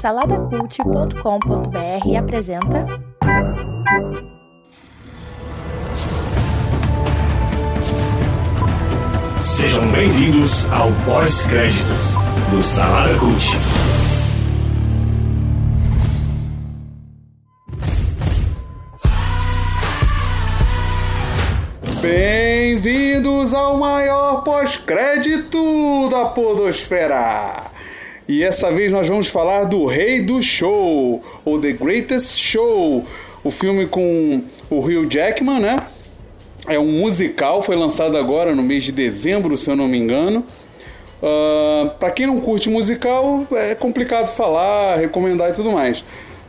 Saladacult.com.br apresenta. Sejam bem-vindos ao pós-créditos do Salada Cult. Bem-vindos ao maior pós-crédito da Podosfera! E essa vez nós vamos falar do Rei do Show, ou The Greatest Show, o filme com o Hugh Jackman, né? É um musical, foi lançado agora no mês de dezembro, se eu não me engano. Uh, para quem não curte musical, é complicado falar, recomendar e tudo mais.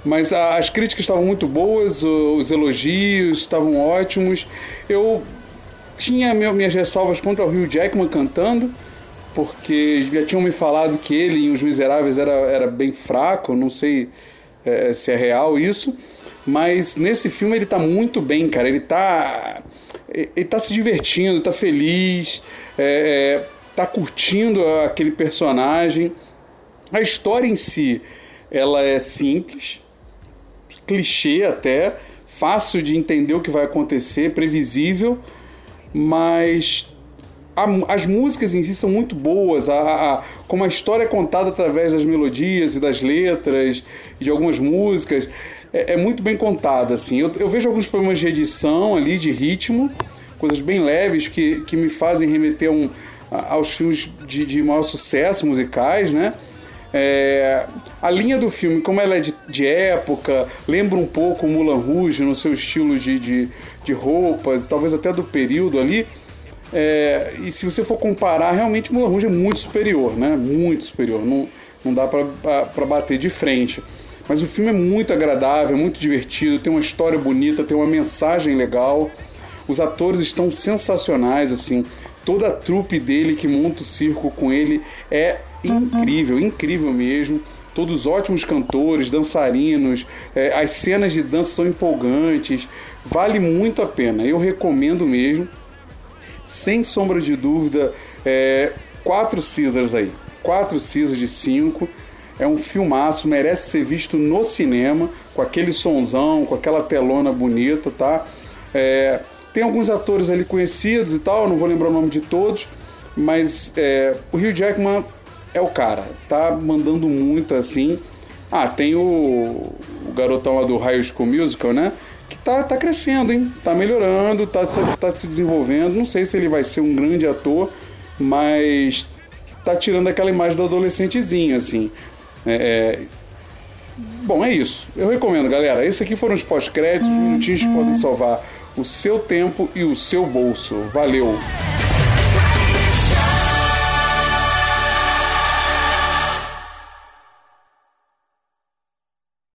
Mas a, as críticas estavam muito boas, os elogios estavam ótimos. Eu tinha minhas ressalvas contra o Hugh Jackman cantando, porque já tinham me falado que ele em Os Miseráveis era, era bem fraco, não sei é, se é real isso, mas nesse filme ele tá muito bem, cara. Ele tá, ele tá se divertindo, tá feliz, é, é, tá curtindo aquele personagem. A história em si, ela é simples, clichê até, fácil de entender o que vai acontecer, previsível mas a, as músicas em si são muito boas, a, a, como a história é contada através das melodias e das letras e de algumas músicas, é, é muito bem contada. Assim. Eu, eu, vejo alguns problemas de edição ali, de ritmo, coisas bem leves que, que me fazem remeter um, aos filmes de, de maior sucesso musicais, né? É, a linha do filme, como ela é de, de época, lembra um pouco o Mulan Rouge no seu estilo de, de, de roupas, talvez até do período ali. É, e se você for comparar, realmente Mulan Rouge é muito superior, né? Muito superior. Não, não dá para bater de frente. Mas o filme é muito agradável, é muito divertido, tem uma história bonita, tem uma mensagem legal. Os atores estão sensacionais, assim. Toda a trupe dele que monta o circo com ele é incrível, incrível mesmo. Todos ótimos cantores, dançarinos, é, as cenas de dança são empolgantes, vale muito a pena. Eu recomendo mesmo, sem sombra de dúvida, é, quatro Caesars aí, quatro Caesars de cinco. É um filmaço, merece ser visto no cinema, com aquele sonzão, com aquela telona bonita, tá? É, tem alguns atores ali conhecidos e tal, não vou lembrar o nome de todos, mas é, o Hugh Jackman é o cara, tá mandando muito assim. Ah, tem o, o garotão lá do High School Musical, né? Que tá, tá crescendo, hein? Tá melhorando, tá, tá se desenvolvendo. Não sei se ele vai ser um grande ator, mas tá tirando aquela imagem do adolescentezinho, assim. É, é... Bom, é isso. Eu recomendo, galera. Esses aqui foram os pós-créditos, minutinhos que podem salvar o seu tempo e o seu bolso. Valeu!